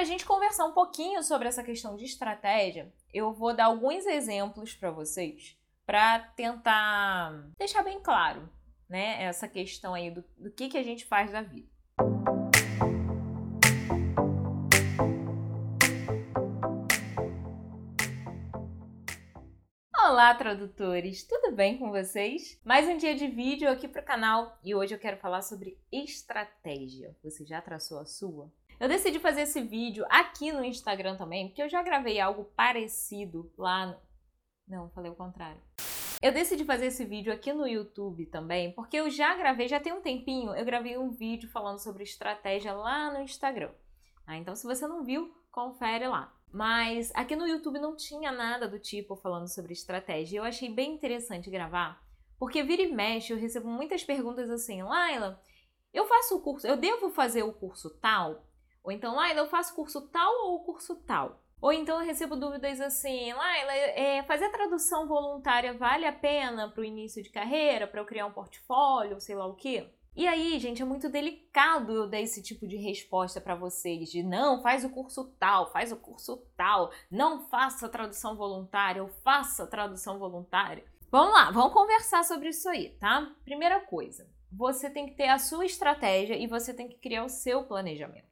para a gente conversar um pouquinho sobre essa questão de estratégia, eu vou dar alguns exemplos para vocês para tentar deixar bem claro, né, essa questão aí do, do que, que a gente faz da vida. Olá, tradutores! Tudo bem com vocês? Mais um dia de vídeo aqui para o canal e hoje eu quero falar sobre estratégia. Você já traçou a sua? Eu decidi fazer esse vídeo aqui no Instagram também, porque eu já gravei algo parecido lá no... Não, falei o contrário. Eu decidi fazer esse vídeo aqui no YouTube também, porque eu já gravei, já tem um tempinho, eu gravei um vídeo falando sobre estratégia lá no Instagram. Ah, então, se você não viu, confere lá. Mas aqui no YouTube não tinha nada do tipo falando sobre estratégia. Eu achei bem interessante gravar, porque vira e mexe eu recebo muitas perguntas assim, Laila, eu faço o curso, eu devo fazer o curso tal? Ou então, Laila, eu faço curso tal ou curso tal? Ou então eu recebo dúvidas assim, Laila, é, fazer tradução voluntária vale a pena para o início de carreira, para eu criar um portfólio, sei lá o quê? E aí, gente, é muito delicado eu dar esse tipo de resposta para vocês, de não, faz o curso tal, faz o curso tal, não faça tradução voluntária ou faça tradução voluntária. Vamos lá, vamos conversar sobre isso aí, tá? Primeira coisa, você tem que ter a sua estratégia e você tem que criar o seu planejamento.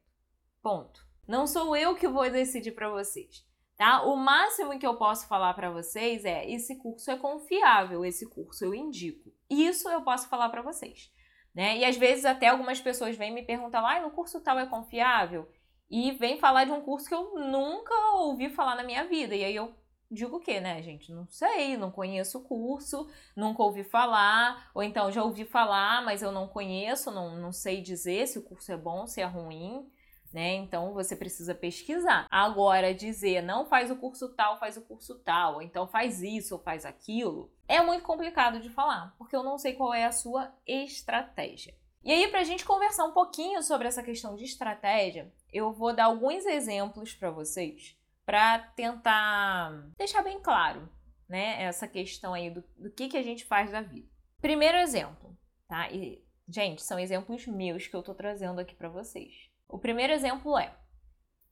Ponto. Não sou eu que vou decidir para vocês. Tá? O máximo que eu posso falar para vocês é: esse curso é confiável, esse curso eu indico. Isso eu posso falar para vocês. Né? E às vezes até algumas pessoas vêm me perguntar, ah, o curso tal é confiável? E vem falar de um curso que eu nunca ouvi falar na minha vida. E aí eu digo o quê, né, gente? Não sei, não conheço o curso, nunca ouvi falar, ou então já ouvi falar, mas eu não conheço, não, não sei dizer se o curso é bom, se é ruim. Né? Então você precisa pesquisar. Agora, dizer não faz o curso tal, faz o curso tal, ou então faz isso ou faz aquilo, é muito complicado de falar, porque eu não sei qual é a sua estratégia. E aí, para a gente conversar um pouquinho sobre essa questão de estratégia, eu vou dar alguns exemplos para vocês para tentar deixar bem claro né, essa questão aí do, do que, que a gente faz da vida. Primeiro exemplo, tá? E, gente, são exemplos meus que eu tô trazendo aqui para vocês. O primeiro exemplo é: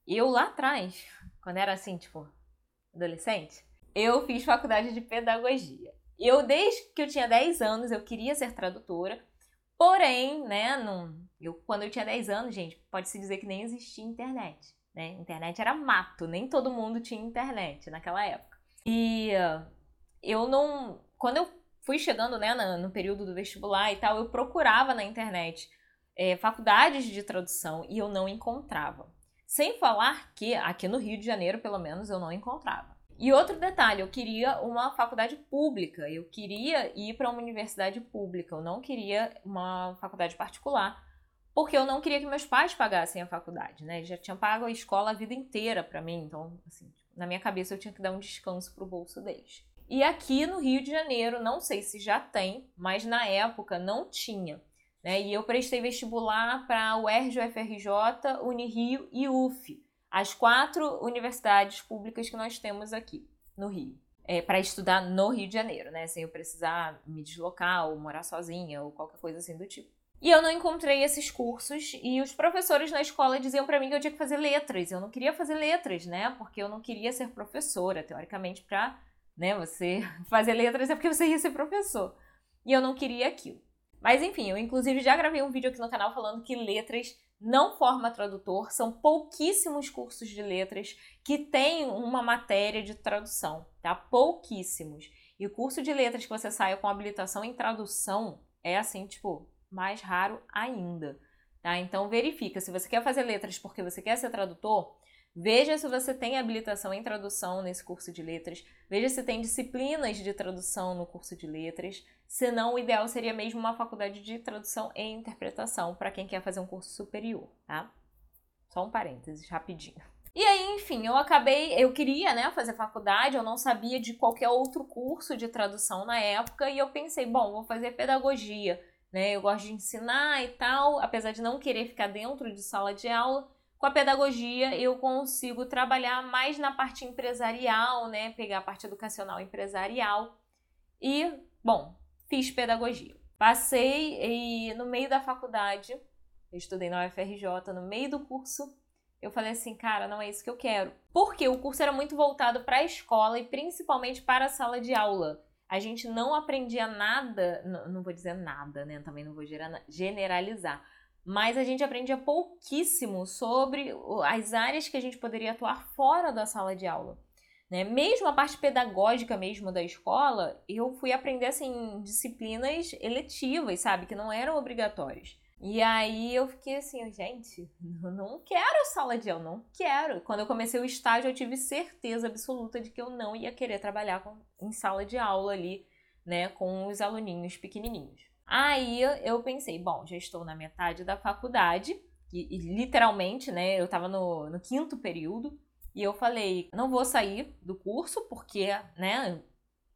eu lá atrás, quando era assim, tipo, adolescente, eu fiz faculdade de pedagogia. Eu, desde que eu tinha 10 anos, eu queria ser tradutora. Porém, né, não, eu, quando eu tinha 10 anos, gente, pode-se dizer que nem existia internet. Né? Internet era mato, nem todo mundo tinha internet naquela época. E uh, eu não. Quando eu fui chegando né, no, no, período do vestibular e tal, eu procurava na internet é, faculdades de tradução e eu não encontrava. Sem falar que aqui no Rio de Janeiro, pelo menos, eu não encontrava. E outro detalhe, eu queria uma faculdade pública, eu queria ir para uma universidade pública, eu não queria uma faculdade particular, porque eu não queria que meus pais pagassem a faculdade, né? Eles já tinham pago a escola a vida inteira para mim, então, assim, na minha cabeça eu tinha que dar um descanso pro bolso deles. E aqui no Rio de Janeiro, não sei se já tem, mas na época não tinha. Né? E eu prestei vestibular para o UERJ, UFRJ, Unirio e UF as quatro universidades públicas que nós temos aqui no Rio. É, para estudar no Rio de Janeiro, né? Sem eu precisar me deslocar ou morar sozinha ou qualquer coisa assim do tipo. E eu não encontrei esses cursos e os professores na escola diziam para mim que eu tinha que fazer letras. Eu não queria fazer letras, né? Porque eu não queria ser professora, teoricamente, para né, você fazer letras é porque você ia ser professor. E eu não queria aquilo. Mas enfim, eu inclusive já gravei um vídeo aqui no canal falando que letras não forma tradutor, são pouquíssimos cursos de letras que têm uma matéria de tradução, tá? Pouquíssimos. E o curso de letras que você saia com habilitação em tradução é assim, tipo, mais raro ainda, tá? Então verifica, se você quer fazer letras porque você quer ser tradutor, Veja se você tem habilitação em tradução nesse curso de letras. Veja se tem disciplinas de tradução no curso de letras. Se não, o ideal seria mesmo uma faculdade de tradução e interpretação para quem quer fazer um curso superior, tá? Só um parênteses, rapidinho. E aí, enfim, eu acabei, eu queria, né, fazer faculdade, eu não sabia de qualquer outro curso de tradução na época e eu pensei, bom, vou fazer pedagogia, né? Eu gosto de ensinar e tal, apesar de não querer ficar dentro de sala de aula, com a pedagogia eu consigo trabalhar mais na parte empresarial, né? Pegar a parte educacional empresarial. E, bom, fiz pedagogia. Passei e no meio da faculdade, eu estudei na UFRJ, no meio do curso, eu falei assim, cara, não é isso que eu quero. Porque o curso era muito voltado para a escola e principalmente para a sala de aula. A gente não aprendia nada, não vou dizer nada, né? Também não vou generalizar. Mas a gente aprendia pouquíssimo sobre as áreas que a gente poderia atuar fora da sala de aula. Né? Mesmo a parte pedagógica mesmo da escola, eu fui aprender assim disciplinas eletivas, sabe, que não eram obrigatórias. E aí eu fiquei assim, gente, não quero sala de aula, não quero. Quando eu comecei o estágio, eu tive certeza absoluta de que eu não ia querer trabalhar com, em sala de aula ali, né, com os aluninhos pequenininhos. Aí eu pensei, bom, já estou na metade da faculdade, e, e literalmente, né, eu estava no, no quinto período, e eu falei, não vou sair do curso porque, né,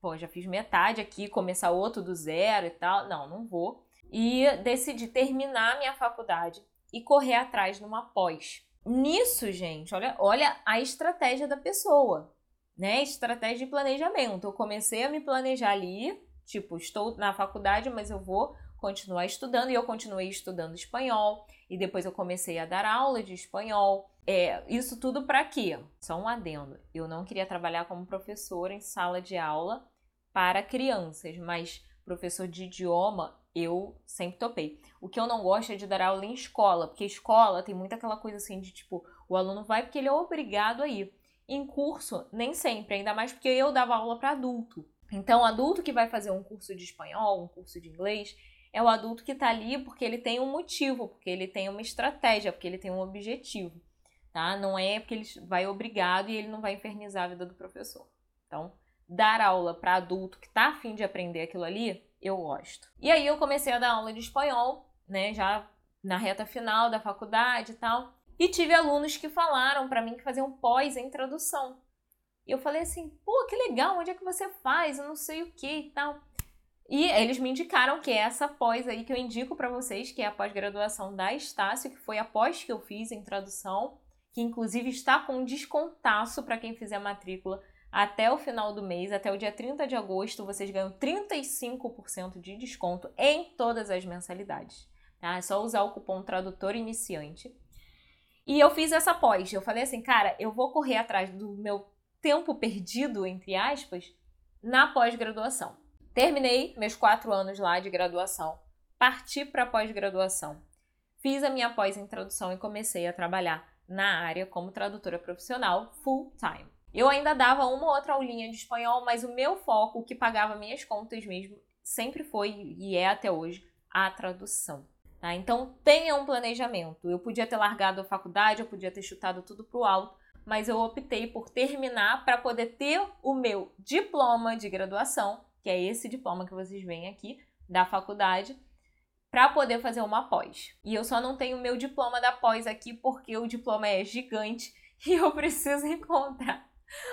pô, já fiz metade aqui, começar outro do zero e tal. Não, não vou e decidi terminar minha faculdade e correr atrás numa pós. Nisso, gente, olha, olha a estratégia da pessoa, né? Estratégia de planejamento. Eu comecei a me planejar ali, tipo, estou na faculdade, mas eu vou continuar estudando e eu continuei estudando espanhol e depois eu comecei a dar aula de espanhol. É, isso tudo para quê? Só um adendo. Eu não queria trabalhar como professora em sala de aula para crianças, mas professor de idioma eu sempre topei. O que eu não gosto é de dar aula em escola, porque escola tem muito aquela coisa assim de tipo, o aluno vai porque ele é obrigado a ir. Em curso, nem sempre, ainda mais porque eu dava aula para adulto. Então, o adulto que vai fazer um curso de espanhol, um curso de inglês, é o adulto que está ali porque ele tem um motivo, porque ele tem uma estratégia, porque ele tem um objetivo, tá? Não é porque ele vai obrigado e ele não vai infernizar a vida do professor. Então, dar aula para adulto que está afim de aprender aquilo ali eu gosto. E aí eu comecei a dar aula de espanhol, né, já na reta final da faculdade e tal. E tive alunos que falaram para mim que faziam pós em tradução. Eu falei assim, pô, que legal, onde é que você faz? Eu não sei o que e tal. E eles me indicaram que é essa pós aí que eu indico para vocês, que é a pós-graduação da Estácio, que foi a pós que eu fiz em tradução, que inclusive está com um descontaço para quem fizer matrícula até o final do mês, até o dia 30 de agosto, vocês ganham 35% de desconto em todas as mensalidades. Tá? É só usar o cupom tradutor iniciante. E eu fiz essa pós. Eu falei assim, cara, eu vou correr atrás do meu tempo perdido, entre aspas, na pós-graduação. Terminei meus quatro anos lá de graduação, parti para pós-graduação, fiz a minha pós em tradução e comecei a trabalhar na área como tradutora profissional full time. Eu ainda dava uma ou outra aulinha de espanhol, mas o meu foco, o que pagava minhas contas mesmo, sempre foi e é até hoje a tradução. Tá? Então tenha um planejamento. Eu podia ter largado a faculdade, eu podia ter chutado tudo pro alto, mas eu optei por terminar para poder ter o meu diploma de graduação, que é esse diploma que vocês veem aqui da faculdade, para poder fazer uma pós. E eu só não tenho o meu diploma da pós aqui porque o diploma é gigante e eu preciso encontrar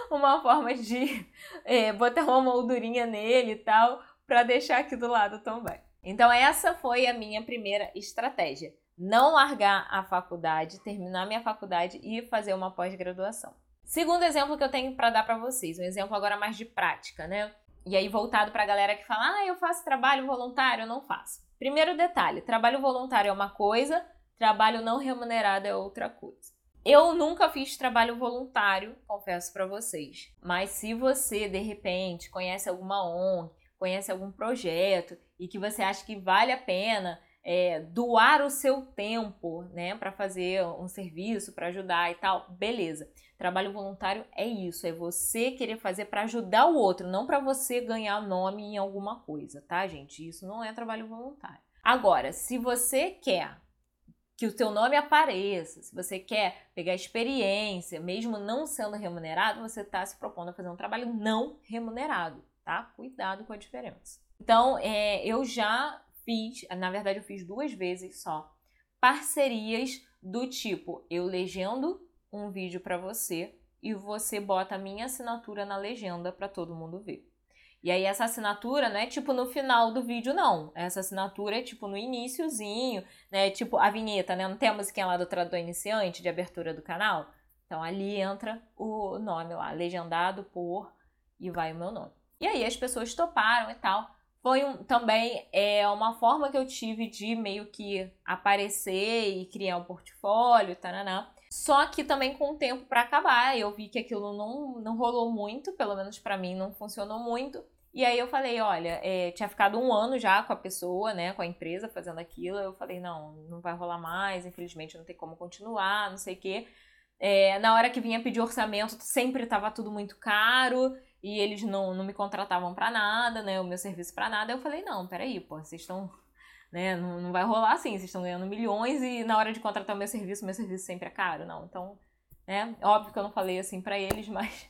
uma forma de é, botar uma moldurinha nele e tal, para deixar aqui do lado também. Então, essa foi a minha primeira estratégia. Não largar a faculdade, terminar minha faculdade e fazer uma pós-graduação. Segundo exemplo que eu tenho para dar para vocês, um exemplo agora mais de prática, né? E aí voltado para a galera que fala: "Ah, eu faço trabalho voluntário, eu não faço". Primeiro detalhe, trabalho voluntário é uma coisa, trabalho não remunerado é outra coisa. Eu nunca fiz trabalho voluntário, confesso para vocês. Mas se você de repente conhece alguma ONG, conhece algum projeto e que você acha que vale a pena é, doar o seu tempo, né, para fazer um serviço, para ajudar e tal, beleza. Trabalho voluntário é isso, é você querer fazer para ajudar o outro, não para você ganhar nome em alguma coisa, tá, gente? Isso não é trabalho voluntário. Agora, se você quer que o teu nome apareça, se você quer pegar experiência, mesmo não sendo remunerado, você está se propondo a fazer um trabalho não remunerado, tá? Cuidado com a diferença. Então, é, eu já fiz, na verdade, eu fiz duas vezes só, parcerias do tipo: eu legendo um vídeo para você e você bota a minha assinatura na legenda para todo mundo ver. E aí essa assinatura não é tipo no final do vídeo, não. Essa assinatura é tipo no iníciozinho, né? Tipo a vinheta, né? Não tem a musiquinha lá do tradutor iniciante de abertura do canal? Então ali entra o nome lá, legendado por e vai o meu nome. E aí as pessoas toparam e tal. Foi um, também é uma forma que eu tive de meio que aparecer e criar um portfólio, taranã. Só que também com o tempo para acabar, eu vi que aquilo não, não rolou muito, pelo menos para mim não funcionou muito. E aí eu falei, olha, é, tinha ficado um ano já com a pessoa, né, com a empresa fazendo aquilo. Eu falei, não, não vai rolar mais, infelizmente não tem como continuar, não sei o quê. É, na hora que vinha pedir orçamento, sempre estava tudo muito caro e eles não, não me contratavam para nada, né, o meu serviço para nada. Eu falei, não, peraí, pô, vocês estão né? Não, não vai rolar assim, vocês estão ganhando milhões e na hora de contratar o meu serviço, meu serviço sempre é caro, não. Então, né? Óbvio que eu não falei assim para eles, mas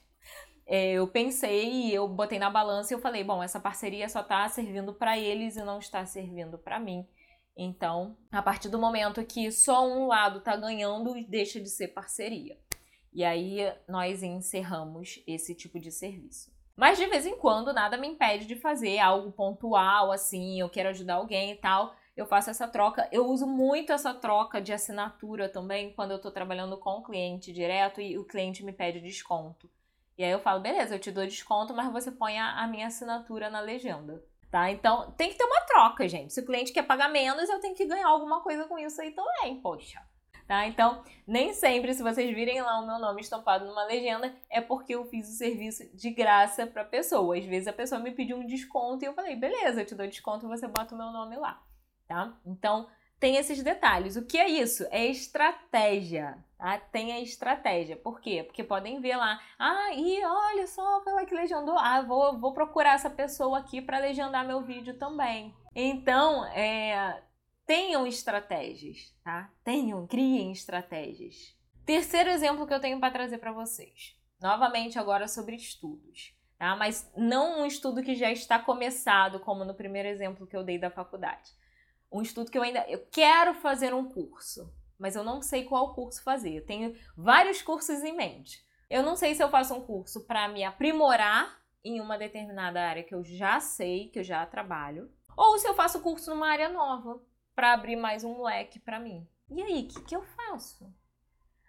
é, eu pensei e eu botei na balança e eu falei, bom, essa parceria só tá servindo para eles e não está servindo para mim. Então, a partir do momento que só um lado tá ganhando, deixa de ser parceria. E aí nós encerramos esse tipo de serviço. Mas de vez em quando nada me impede de fazer algo pontual, assim, eu quero ajudar alguém e tal. Eu faço essa troca. Eu uso muito essa troca de assinatura também quando eu estou trabalhando com o cliente direto e o cliente me pede desconto. E aí eu falo, beleza, eu te dou desconto, mas você põe a, a minha assinatura na legenda. Tá? Então tem que ter uma troca, gente. Se o cliente quer pagar menos, eu tenho que ganhar alguma coisa com isso aí também, poxa tá? Então, nem sempre, se vocês virem lá o meu nome estampado numa legenda, é porque eu fiz o serviço de graça pra pessoa. Às vezes a pessoa me pediu um desconto e eu falei, beleza, eu te dou desconto e você bota o meu nome lá, tá? Então, tem esses detalhes. O que é isso? É estratégia, tá? Tem a estratégia. Por quê? Porque podem ver lá, ah, e olha só, foi lá que legendou. Ah, vou, vou procurar essa pessoa aqui para legendar meu vídeo também. Então, é, tenham estratégias, tá? Tenham, criem estratégias. Terceiro exemplo que eu tenho para trazer para vocês. Novamente agora sobre estudos, tá? Mas não um estudo que já está começado, como no primeiro exemplo que eu dei da faculdade. Um estudo que eu ainda eu quero fazer um curso, mas eu não sei qual curso fazer. Eu tenho vários cursos em mente. Eu não sei se eu faço um curso para me aprimorar em uma determinada área que eu já sei, que eu já trabalho, ou se eu faço curso numa área nova para abrir mais um leque para mim. E aí, o que, que eu faço?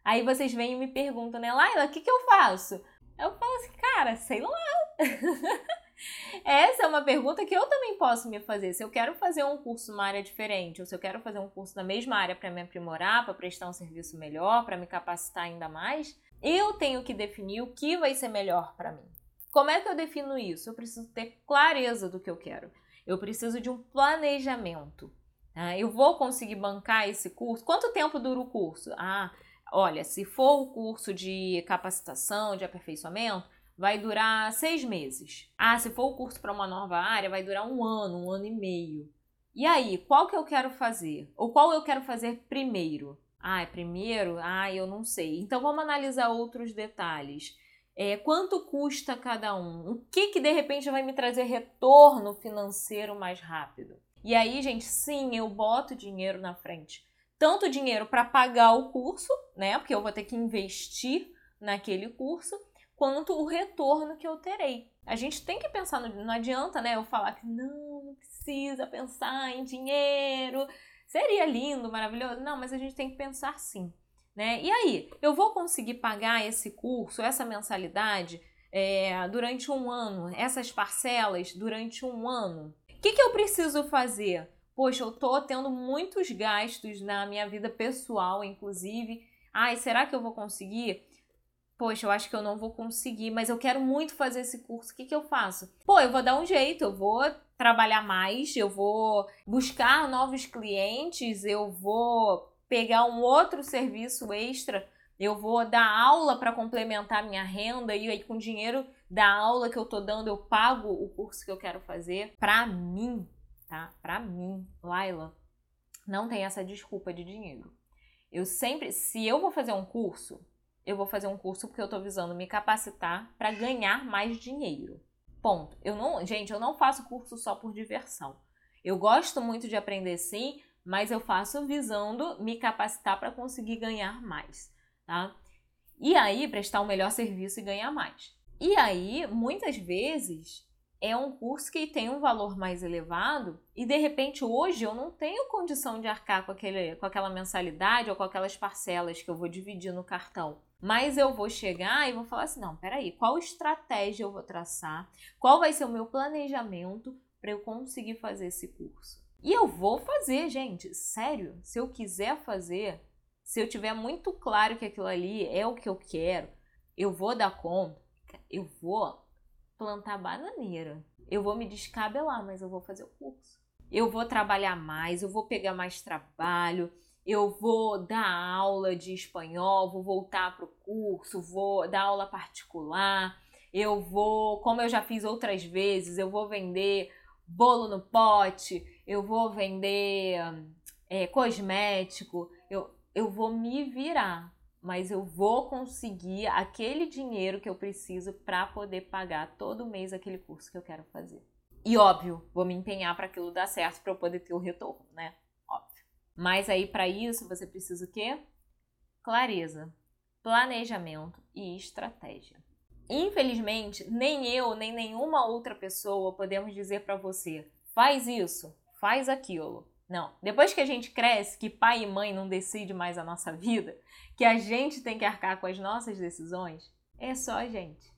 Aí vocês vêm e me perguntam, né, Laila, o que, que eu faço? Eu falo assim, cara, sei lá. Essa é uma pergunta que eu também posso me fazer. Se eu quero fazer um curso numa área diferente, ou se eu quero fazer um curso na mesma área para me aprimorar, para prestar um serviço melhor, para me capacitar ainda mais, eu tenho que definir o que vai ser melhor para mim. Como é que eu defino isso? Eu preciso ter clareza do que eu quero. Eu preciso de um planejamento. Ah, eu vou conseguir bancar esse curso? Quanto tempo dura o curso? Ah, olha, se for o curso de capacitação, de aperfeiçoamento, vai durar seis meses. Ah, se for o curso para uma nova área, vai durar um ano, um ano e meio. E aí, qual que eu quero fazer? Ou qual eu quero fazer primeiro? Ah, é primeiro? Ah, eu não sei. Então vamos analisar outros detalhes. É, quanto custa cada um? O que que de repente vai me trazer retorno financeiro mais rápido? E aí, gente, sim, eu boto dinheiro na frente. Tanto dinheiro para pagar o curso, né? Porque eu vou ter que investir naquele curso, quanto o retorno que eu terei. A gente tem que pensar, no, não adianta, né? Eu falar que não, não precisa pensar em dinheiro. Seria lindo, maravilhoso. Não, mas a gente tem que pensar sim. Né? E aí, eu vou conseguir pagar esse curso, essa mensalidade, é, durante um ano, essas parcelas durante um ano? O que, que eu preciso fazer? Poxa, eu tô tendo muitos gastos na minha vida pessoal, inclusive. Ai, será que eu vou conseguir? Poxa, eu acho que eu não vou conseguir, mas eu quero muito fazer esse curso. O que, que eu faço? Pô, eu vou dar um jeito, eu vou trabalhar mais, eu vou buscar novos clientes, eu vou pegar um outro serviço extra, eu vou dar aula para complementar minha renda e aí com dinheiro da aula que eu tô dando, eu pago o curso que eu quero fazer. Pra mim, tá? Pra mim, Laila, não tem essa desculpa de dinheiro. Eu sempre, se eu vou fazer um curso, eu vou fazer um curso porque eu tô visando me capacitar para ganhar mais dinheiro. Ponto. Eu não, gente, eu não faço curso só por diversão. Eu gosto muito de aprender sim, mas eu faço visando me capacitar para conseguir ganhar mais, tá? E aí prestar um melhor serviço e ganhar mais. E aí, muitas vezes, é um curso que tem um valor mais elevado e de repente hoje eu não tenho condição de arcar com, aquele, com aquela mensalidade ou com aquelas parcelas que eu vou dividir no cartão. Mas eu vou chegar e vou falar assim: não, peraí, qual estratégia eu vou traçar? Qual vai ser o meu planejamento para eu conseguir fazer esse curso? E eu vou fazer, gente, sério, se eu quiser fazer, se eu tiver muito claro que aquilo ali é o que eu quero, eu vou dar conta, eu vou plantar bananeira. Eu vou me descabelar, mas eu vou fazer o curso. Eu vou trabalhar mais, eu vou pegar mais trabalho, eu vou dar aula de espanhol, vou voltar para o curso, vou dar aula particular, eu vou, como eu já fiz outras vezes, eu vou vender bolo no pote, eu vou vender é, cosmético, eu, eu vou me virar, mas eu vou conseguir aquele dinheiro que eu preciso para poder pagar todo mês aquele curso que eu quero fazer. E óbvio, vou me empenhar para aquilo dar certo para eu poder ter o retorno, né? Óbvio. Mas aí para isso você precisa o quê? Clareza, planejamento e estratégia. Infelizmente, nem eu, nem nenhuma outra pessoa podemos dizer para você: faz isso, faz aquilo. Não. Depois que a gente cresce, que pai e mãe não decide mais a nossa vida, que a gente tem que arcar com as nossas decisões, é só a gente.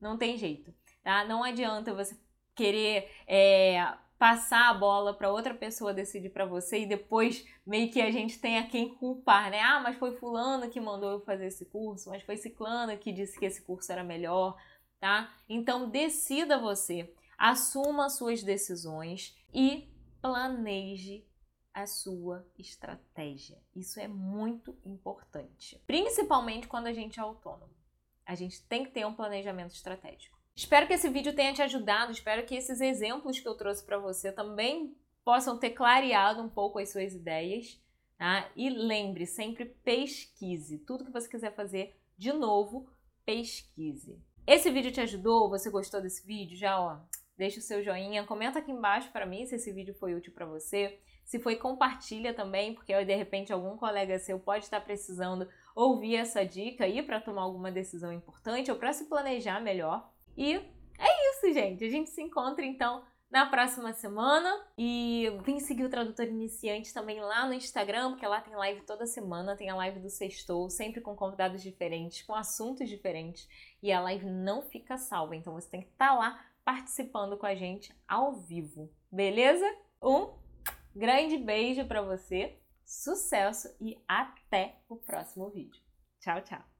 Não tem jeito, tá? Não adianta você querer é, passar a bola para outra pessoa decidir para você e depois meio que a gente tem a quem culpar, né? Ah, mas foi fulano que mandou eu fazer esse curso, mas foi ciclano que disse que esse curso era melhor, tá? Então decida você, assuma suas decisões e planeje a sua estratégia. Isso é muito importante, principalmente quando a gente é autônomo. A gente tem que ter um planejamento estratégico. Espero que esse vídeo tenha te ajudado, espero que esses exemplos que eu trouxe para você também possam ter clareado um pouco as suas ideias, tá? E lembre, sempre pesquise. Tudo que você quiser fazer, de novo, pesquise. Esse vídeo te ajudou? Você gostou desse vídeo? Já, ó, deixa o seu joinha, comenta aqui embaixo para mim se esse vídeo foi útil para você. Se foi, compartilha também, porque de repente algum colega seu pode estar precisando ouvir essa dica aí para tomar alguma decisão importante ou para se planejar melhor. E é isso, gente. A gente se encontra então na próxima semana. E vem seguir o Tradutor Iniciante também lá no Instagram, porque lá tem live toda semana, tem a live do Sextou, sempre com convidados diferentes, com assuntos diferentes. E a live não fica salva, então você tem que estar tá lá participando com a gente ao vivo, beleza? Um grande beijo para você, sucesso e até o próximo vídeo. Tchau, tchau!